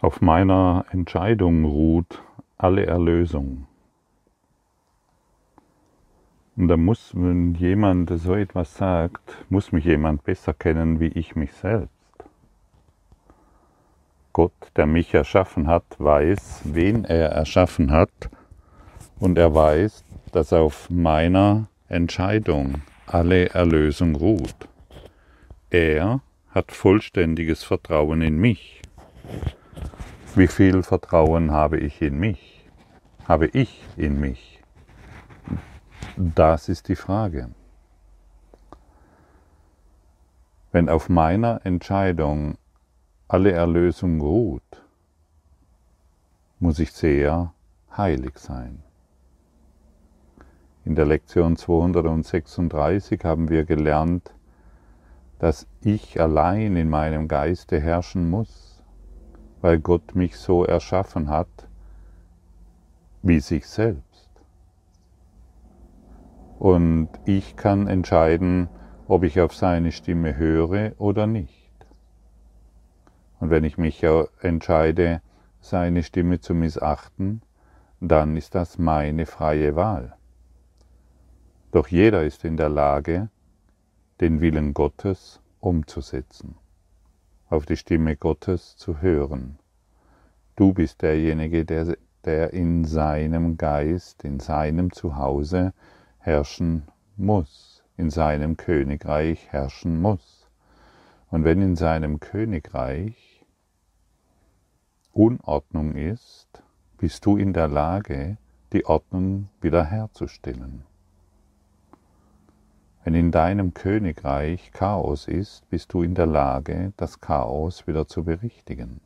Auf meiner Entscheidung ruht alle Erlösung. Und da muss, wenn jemand so etwas sagt, muss mich jemand besser kennen wie ich mich selbst. Gott, der mich erschaffen hat, weiß, wen er erschaffen hat und er weiß, dass auf meiner Entscheidung alle Erlösung ruht. Er hat vollständiges Vertrauen in mich. Wie viel Vertrauen habe ich in mich? Habe ich in mich? Das ist die Frage. Wenn auf meiner Entscheidung alle Erlösung ruht, muss ich sehr heilig sein. In der Lektion 236 haben wir gelernt, dass ich allein in meinem Geiste herrschen muss weil Gott mich so erschaffen hat wie sich selbst. Und ich kann entscheiden, ob ich auf seine Stimme höre oder nicht. Und wenn ich mich entscheide, seine Stimme zu missachten, dann ist das meine freie Wahl. Doch jeder ist in der Lage, den Willen Gottes umzusetzen auf die Stimme Gottes zu hören. Du bist derjenige, der, der in seinem Geist, in seinem Zuhause herrschen muss, in seinem Königreich herrschen muss. Und wenn in seinem Königreich Unordnung ist, bist du in der Lage, die Ordnung wiederherzustellen. Wenn in deinem Königreich Chaos ist, bist du in der Lage, das Chaos wieder zu berichtigen.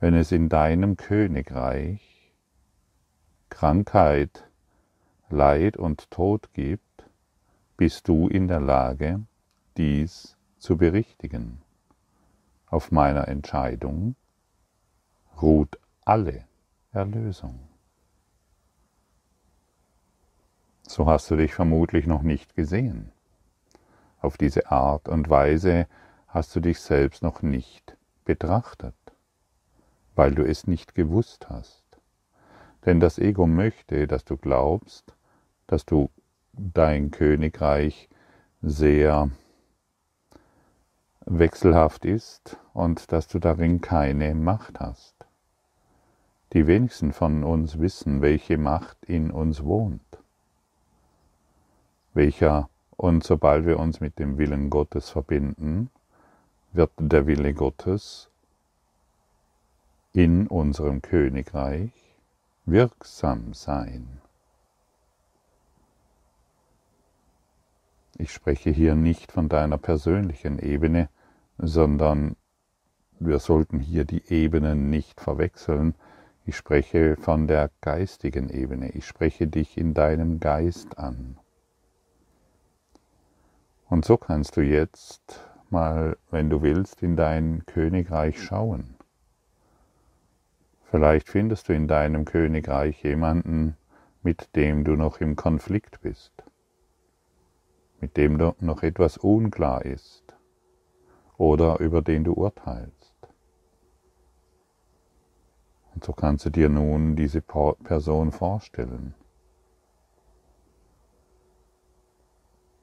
Wenn es in deinem Königreich Krankheit, Leid und Tod gibt, bist du in der Lage, dies zu berichtigen. Auf meiner Entscheidung ruht alle Erlösung. So hast du dich vermutlich noch nicht gesehen. Auf diese Art und Weise hast du dich selbst noch nicht betrachtet, weil du es nicht gewusst hast. Denn das Ego möchte, dass du glaubst, dass du dein Königreich sehr wechselhaft ist und dass du darin keine Macht hast. Die wenigsten von uns wissen, welche Macht in uns wohnt welcher und sobald wir uns mit dem Willen Gottes verbinden, wird der Wille Gottes in unserem Königreich wirksam sein. Ich spreche hier nicht von deiner persönlichen Ebene, sondern wir sollten hier die Ebenen nicht verwechseln. Ich spreche von der geistigen Ebene. Ich spreche dich in deinem Geist an. Und so kannst du jetzt mal, wenn du willst, in dein Königreich schauen. Vielleicht findest du in deinem Königreich jemanden, mit dem du noch im Konflikt bist, mit dem noch etwas unklar ist oder über den du urteilst. Und so kannst du dir nun diese Person vorstellen.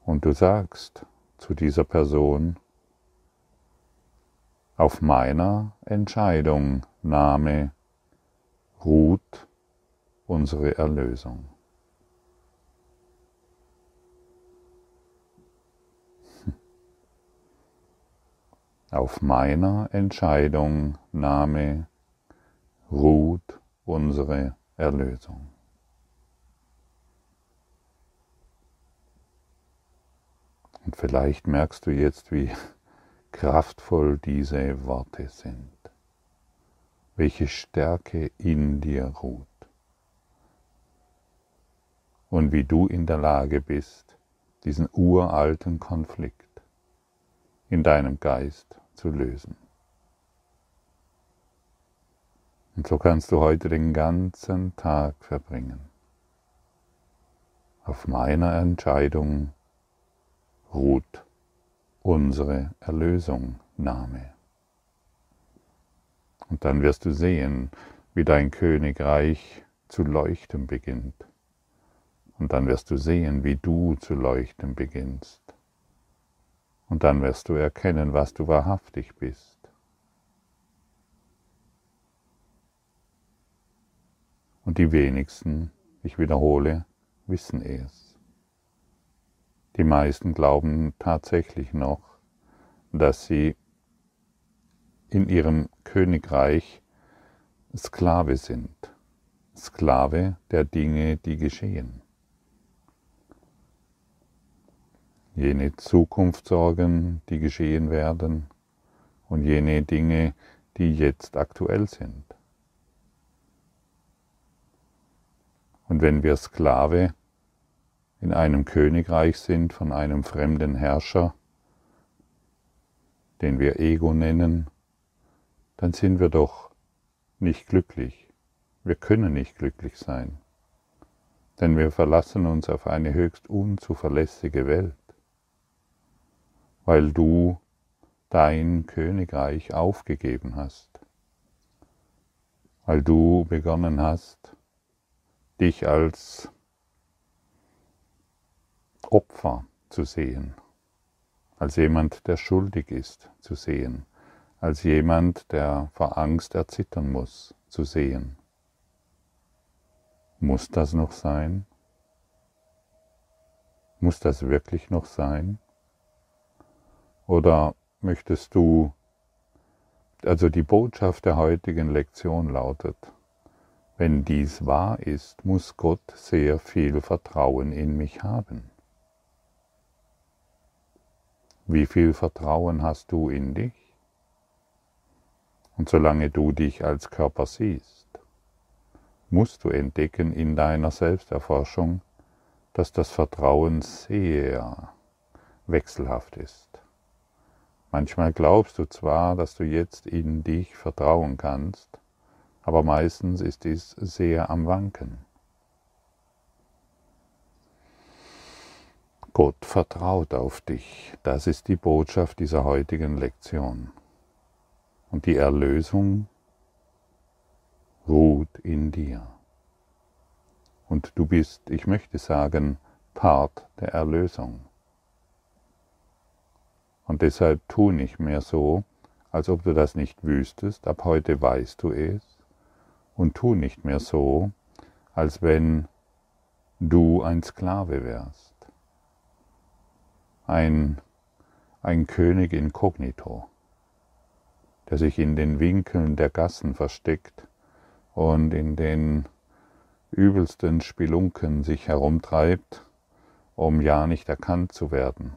und du sagst zu dieser Person, auf meiner Entscheidung Name ruht unsere Erlösung. Auf meiner Entscheidung Name ruht unsere Erlösung. Und vielleicht merkst du jetzt, wie kraftvoll diese Worte sind, welche Stärke in dir ruht und wie du in der Lage bist, diesen uralten Konflikt in deinem Geist zu lösen. Und so kannst du heute den ganzen Tag verbringen. Auf meiner Entscheidung ruht unsere Erlösung Name. Dann wirst du sehen, wie dein Königreich zu leuchten beginnt. Und dann wirst du sehen, wie du zu leuchten beginnst. Und dann wirst du erkennen, was du wahrhaftig bist. Und die wenigsten, ich wiederhole, wissen es. Die meisten glauben tatsächlich noch, dass sie in ihrem Königreich Sklave sind, Sklave der Dinge, die geschehen. Jene Zukunftssorgen, die geschehen werden und jene Dinge, die jetzt aktuell sind. Und wenn wir Sklave in einem Königreich sind von einem fremden Herrscher, den wir Ego nennen, dann sind wir doch nicht glücklich. Wir können nicht glücklich sein, denn wir verlassen uns auf eine höchst unzuverlässige Welt, weil du dein Königreich aufgegeben hast, weil du begonnen hast, dich als Opfer zu sehen, als jemand, der schuldig ist, zu sehen, als jemand, der vor Angst erzittern muss, zu sehen. Muss das noch sein? Muss das wirklich noch sein? Oder möchtest du, also die Botschaft der heutigen Lektion lautet, wenn dies wahr ist, muss Gott sehr viel Vertrauen in mich haben. Wie viel Vertrauen hast du in dich? Und solange du dich als Körper siehst, musst du entdecken in deiner Selbsterforschung, dass das Vertrauen sehr wechselhaft ist. Manchmal glaubst du zwar, dass du jetzt in dich vertrauen kannst, aber meistens ist dies sehr am Wanken. Gott vertraut auf dich. Das ist die Botschaft dieser heutigen Lektion. Und die Erlösung ruht in dir. Und du bist, ich möchte sagen, Part der Erlösung. Und deshalb tu nicht mehr so, als ob du das nicht wüsstest, ab heute weißt du es und tu nicht mehr so, als wenn du ein Sklave wärst. Ein, ein König inkognito, der sich in den Winkeln der Gassen versteckt und in den übelsten Spelunken sich herumtreibt, um ja nicht erkannt zu werden.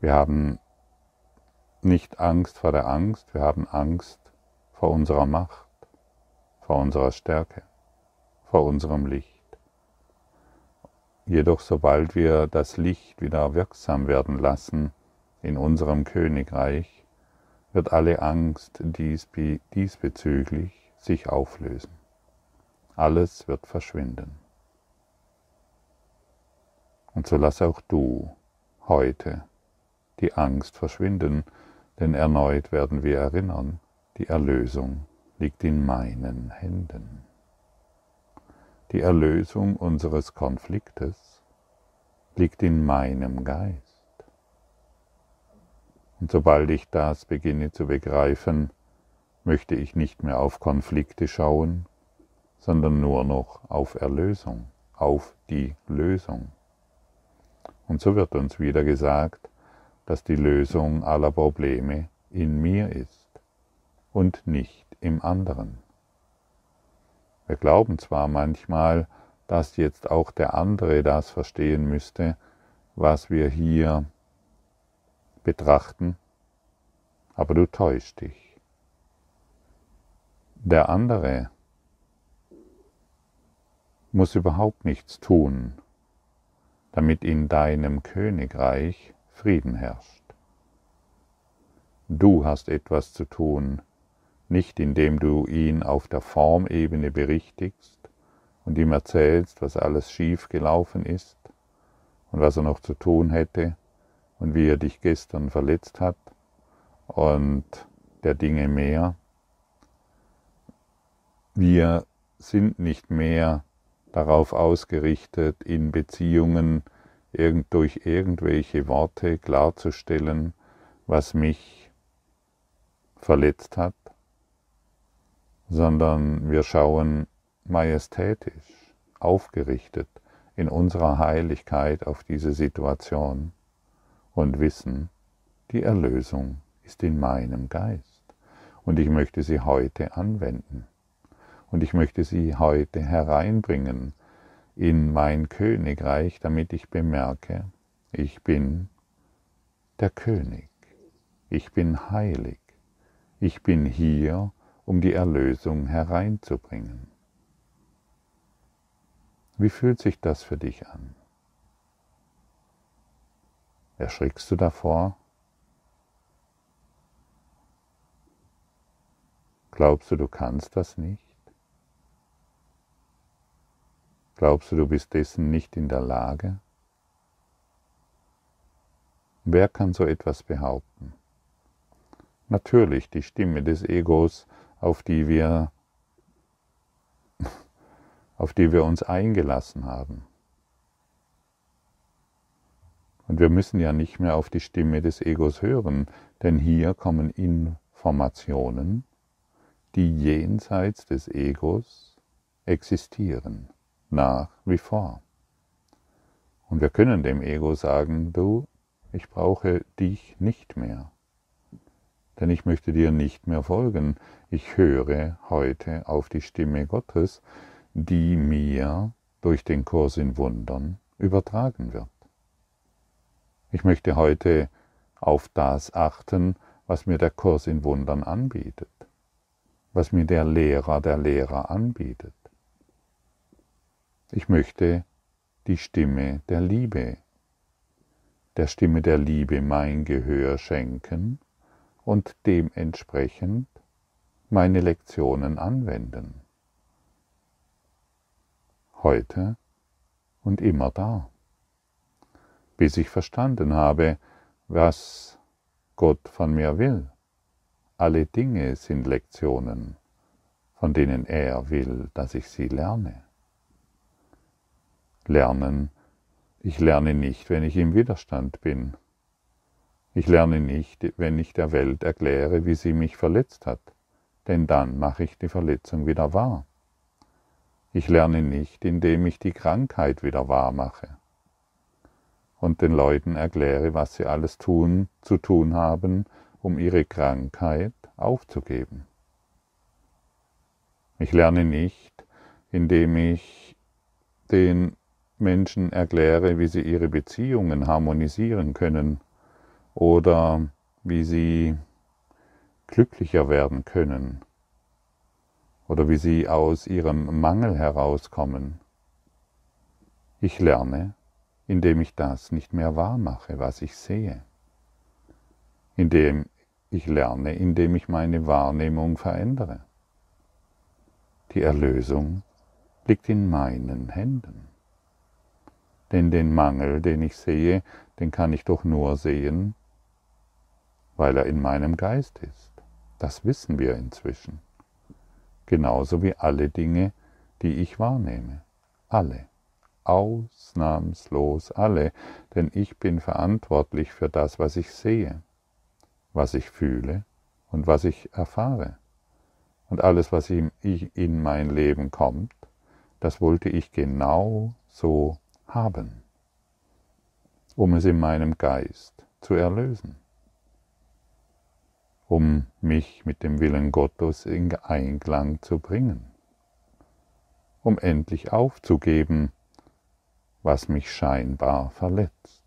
Wir haben nicht Angst vor der Angst, wir haben Angst vor unserer Macht, vor unserer Stärke, vor unserem Licht. Jedoch sobald wir das Licht wieder wirksam werden lassen in unserem Königreich, wird alle Angst diesbezüglich sich auflösen. Alles wird verschwinden. Und so lass auch du heute die Angst verschwinden, denn erneut werden wir erinnern, die Erlösung liegt in meinen Händen. Die Erlösung unseres Konfliktes liegt in meinem Geist. Und sobald ich das beginne zu begreifen, möchte ich nicht mehr auf Konflikte schauen, sondern nur noch auf Erlösung, auf die Lösung. Und so wird uns wieder gesagt, dass die Lösung aller Probleme in mir ist und nicht im anderen. Wir glauben zwar manchmal, dass jetzt auch der andere das verstehen müsste, was wir hier betrachten, aber du täuschst dich. Der andere muss überhaupt nichts tun, damit in deinem Königreich Frieden herrscht. Du hast etwas zu tun, nicht indem du ihn auf der Formebene berichtigst und ihm erzählst, was alles schief gelaufen ist und was er noch zu tun hätte und wie er dich gestern verletzt hat und der Dinge mehr. Wir sind nicht mehr darauf ausgerichtet, in Beziehungen irgend, durch irgendwelche Worte klarzustellen, was mich verletzt hat, sondern wir schauen majestätisch, aufgerichtet in unserer Heiligkeit auf diese Situation und wissen, die Erlösung ist in meinem Geist und ich möchte sie heute anwenden und ich möchte sie heute hereinbringen in mein Königreich, damit ich bemerke, ich bin der König, ich bin heilig, ich bin hier, um die Erlösung hereinzubringen. Wie fühlt sich das für dich an? Erschrickst du davor? Glaubst du, du kannst das nicht? Glaubst du, du bist dessen nicht in der Lage? Wer kann so etwas behaupten? Natürlich die Stimme des Egos, auf die wir auf die wir uns eingelassen haben. Und wir müssen ja nicht mehr auf die Stimme des Egos hören, denn hier kommen Informationen, die jenseits des Egos existieren nach wie vor. Und wir können dem Ego sagen, du, ich brauche dich nicht mehr, denn ich möchte dir nicht mehr folgen. Ich höre heute auf die Stimme Gottes, die mir durch den Kurs in Wundern übertragen wird. Ich möchte heute auf das achten, was mir der Kurs in Wundern anbietet, was mir der Lehrer der Lehrer anbietet. Ich möchte die Stimme der Liebe, der Stimme der Liebe mein Gehör schenken und dementsprechend meine Lektionen anwenden. Heute und immer da, bis ich verstanden habe, was Gott von mir will. Alle Dinge sind Lektionen, von denen er will, dass ich sie lerne. Lernen. Ich lerne nicht, wenn ich im Widerstand bin. Ich lerne nicht, wenn ich der Welt erkläre, wie sie mich verletzt hat, denn dann mache ich die Verletzung wieder wahr. Ich lerne nicht, indem ich die Krankheit wieder wahr mache und den Leuten erkläre, was sie alles tun, zu tun haben, um ihre Krankheit aufzugeben. Ich lerne nicht, indem ich den Menschen erkläre, wie sie ihre Beziehungen harmonisieren können oder wie sie glücklicher werden können oder wie sie aus ihrem Mangel herauskommen. Ich lerne, indem ich das nicht mehr wahrmache, was ich sehe. Indem ich lerne, indem ich meine Wahrnehmung verändere. Die Erlösung liegt in meinen Händen. Denn den Mangel, den ich sehe, den kann ich doch nur sehen, weil er in meinem Geist ist. Das wissen wir inzwischen. Genauso wie alle Dinge, die ich wahrnehme. Alle. Ausnahmslos alle. Denn ich bin verantwortlich für das, was ich sehe, was ich fühle und was ich erfahre. Und alles, was in mein Leben kommt, das wollte ich genau so haben, um es in meinem Geist zu erlösen, um mich mit dem Willen Gottes in Einklang zu bringen, um endlich aufzugeben, was mich scheinbar verletzt.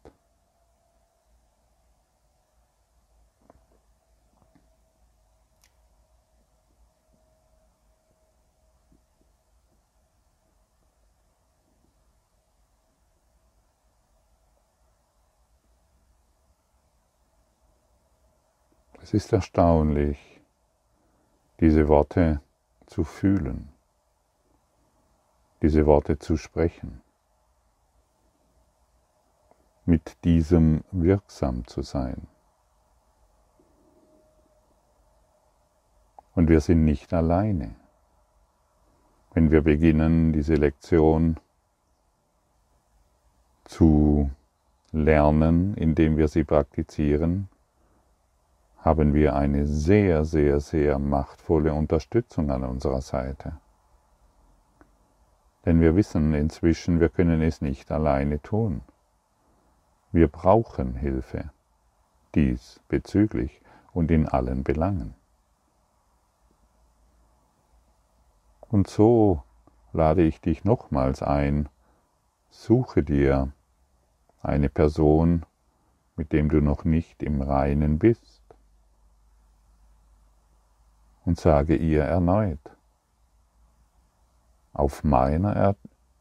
Es ist erstaunlich, diese Worte zu fühlen, diese Worte zu sprechen, mit diesem wirksam zu sein. Und wir sind nicht alleine. Wenn wir beginnen, diese Lektion zu lernen, indem wir sie praktizieren, haben wir eine sehr, sehr, sehr machtvolle Unterstützung an unserer Seite. Denn wir wissen inzwischen, wir können es nicht alleine tun. Wir brauchen Hilfe, dies bezüglich und in allen Belangen. Und so lade ich dich nochmals ein, suche dir eine Person, mit dem du noch nicht im Reinen bist, und sage ihr erneut, auf meiner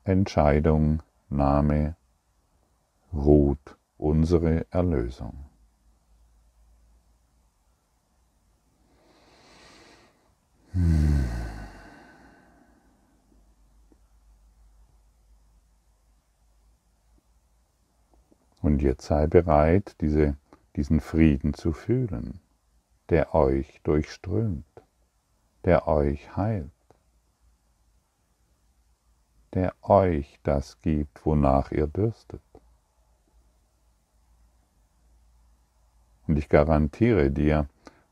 Entscheidung Name ruht unsere Erlösung. Und jetzt sei bereit, diese, diesen Frieden zu fühlen, der euch durchströmt der euch heilt, der euch das gibt, wonach ihr dürstet. Und ich garantiere dir,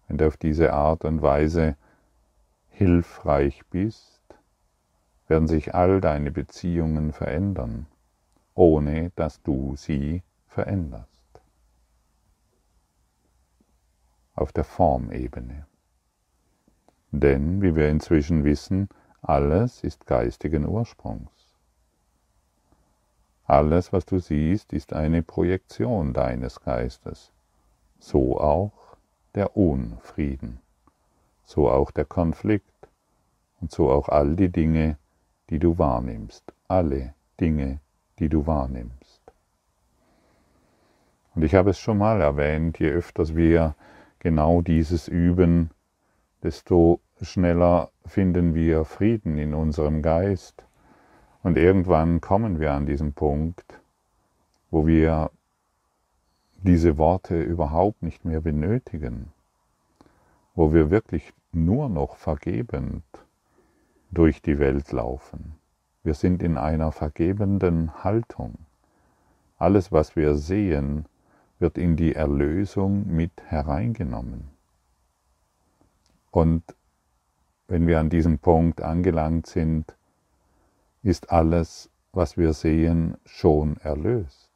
wenn du auf diese Art und Weise hilfreich bist, werden sich all deine Beziehungen verändern, ohne dass du sie veränderst. Auf der Formebene. Denn, wie wir inzwischen wissen, alles ist geistigen Ursprungs. Alles, was du siehst, ist eine Projektion deines Geistes. So auch der Unfrieden, so auch der Konflikt und so auch all die Dinge, die du wahrnimmst, alle Dinge, die du wahrnimmst. Und ich habe es schon mal erwähnt, je öfters wir genau dieses üben, desto schneller finden wir Frieden in unserem Geist. Und irgendwann kommen wir an diesen Punkt, wo wir diese Worte überhaupt nicht mehr benötigen, wo wir wirklich nur noch vergebend durch die Welt laufen. Wir sind in einer vergebenden Haltung. Alles, was wir sehen, wird in die Erlösung mit hereingenommen. Und wenn wir an diesem Punkt angelangt sind, ist alles, was wir sehen, schon erlöst.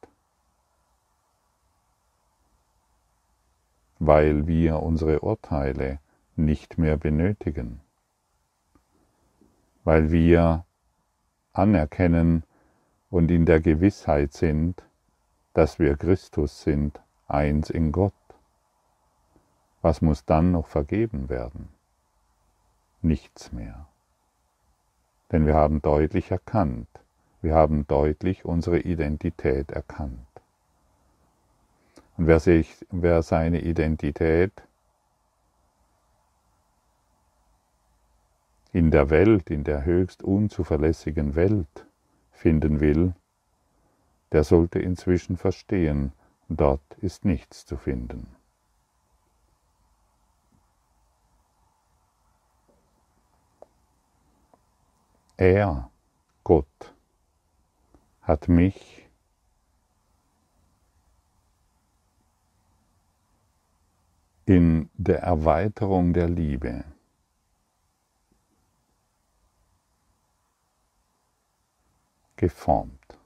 Weil wir unsere Urteile nicht mehr benötigen. Weil wir anerkennen und in der Gewissheit sind, dass wir Christus sind, eins in Gott. Was muss dann noch vergeben werden? Nichts mehr. Denn wir haben deutlich erkannt, wir haben deutlich unsere Identität erkannt. Und wer, sich, wer seine Identität in der Welt, in der höchst unzuverlässigen Welt finden will, der sollte inzwischen verstehen, dort ist nichts zu finden. Er, Gott, hat mich in der Erweiterung der Liebe geformt.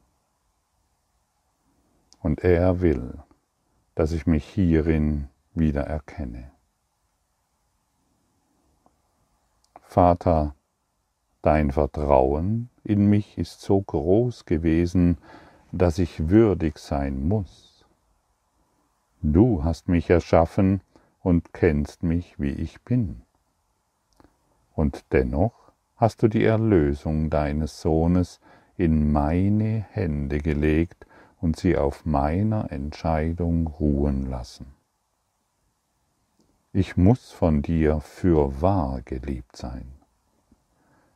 Und er will, dass ich mich hierin wieder erkenne. Vater, Dein Vertrauen in mich ist so groß gewesen, dass ich würdig sein muss. Du hast mich erschaffen und kennst mich, wie ich bin. Und dennoch hast du die Erlösung deines Sohnes in meine Hände gelegt und sie auf meiner Entscheidung ruhen lassen. Ich muss von dir für wahr geliebt sein.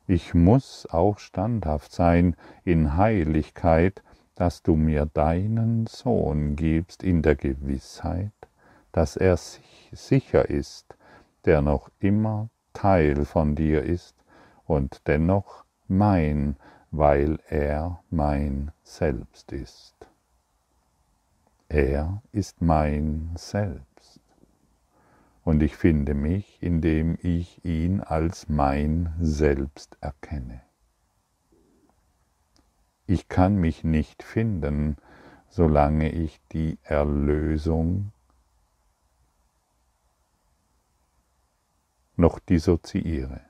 Ich muss auch standhaft sein in Heiligkeit, dass du mir deinen Sohn gibst in der Gewissheit, dass er sicher ist, der noch immer Teil von dir ist und dennoch mein, weil er mein Selbst ist. Er ist mein Selbst. Und ich finde mich, indem ich ihn als mein Selbst erkenne. Ich kann mich nicht finden, solange ich die Erlösung noch dissoziiere.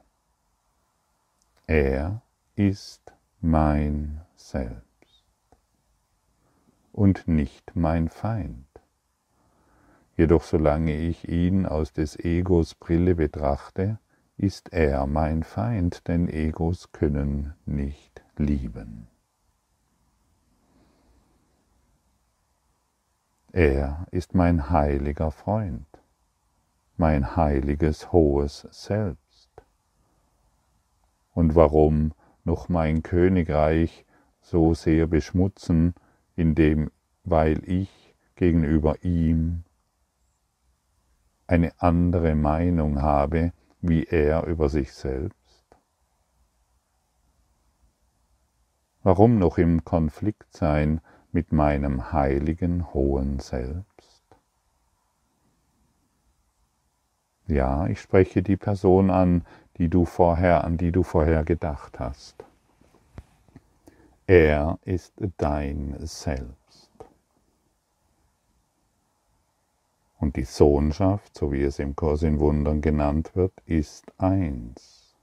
Er ist mein Selbst und nicht mein Feind. Jedoch solange ich ihn aus des Egos Brille betrachte, ist er mein Feind, denn Egos können nicht lieben. Er ist mein heiliger Freund, mein heiliges hohes Selbst. Und warum noch mein Königreich so sehr beschmutzen, indem, weil ich gegenüber ihm eine andere Meinung habe, wie er über sich selbst? Warum noch im Konflikt sein mit meinem heiligen hohen Selbst? Ja, ich spreche die Person an, die du vorher, an die du vorher gedacht hast. Er ist dein Selbst. Und die Sohnschaft, so wie es im Kurs in Wundern genannt wird, ist eins.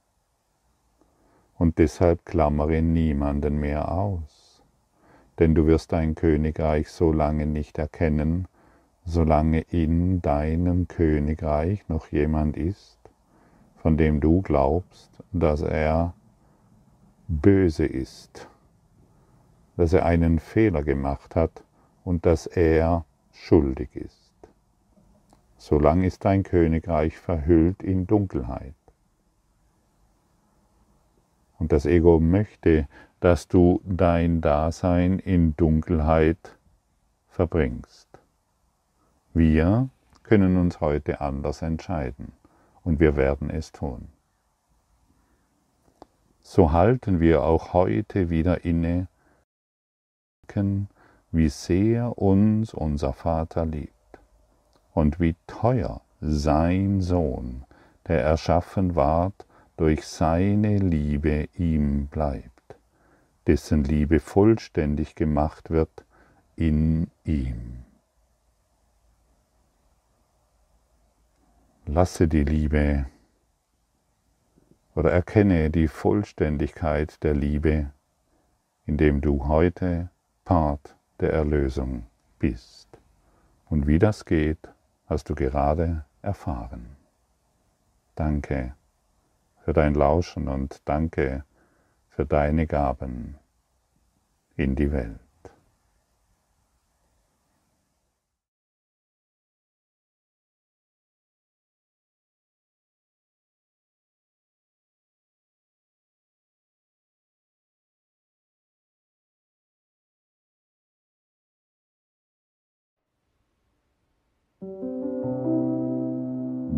Und deshalb klammere niemanden mehr aus, denn du wirst dein Königreich so lange nicht erkennen, solange in deinem Königreich noch jemand ist, von dem du glaubst, dass er böse ist dass er einen Fehler gemacht hat und dass er schuldig ist. Solang ist dein Königreich verhüllt in Dunkelheit. Und das Ego möchte, dass du dein Dasein in Dunkelheit verbringst. Wir können uns heute anders entscheiden und wir werden es tun. So halten wir auch heute wieder inne wie sehr uns unser Vater liebt und wie teuer sein Sohn, der erschaffen ward, durch seine Liebe ihm bleibt, dessen Liebe vollständig gemacht wird in ihm. Lasse die Liebe oder erkenne die Vollständigkeit der Liebe, indem du heute Part der Erlösung bist. Und wie das geht, hast du gerade erfahren. Danke für dein Lauschen und danke für deine Gaben in die Welt.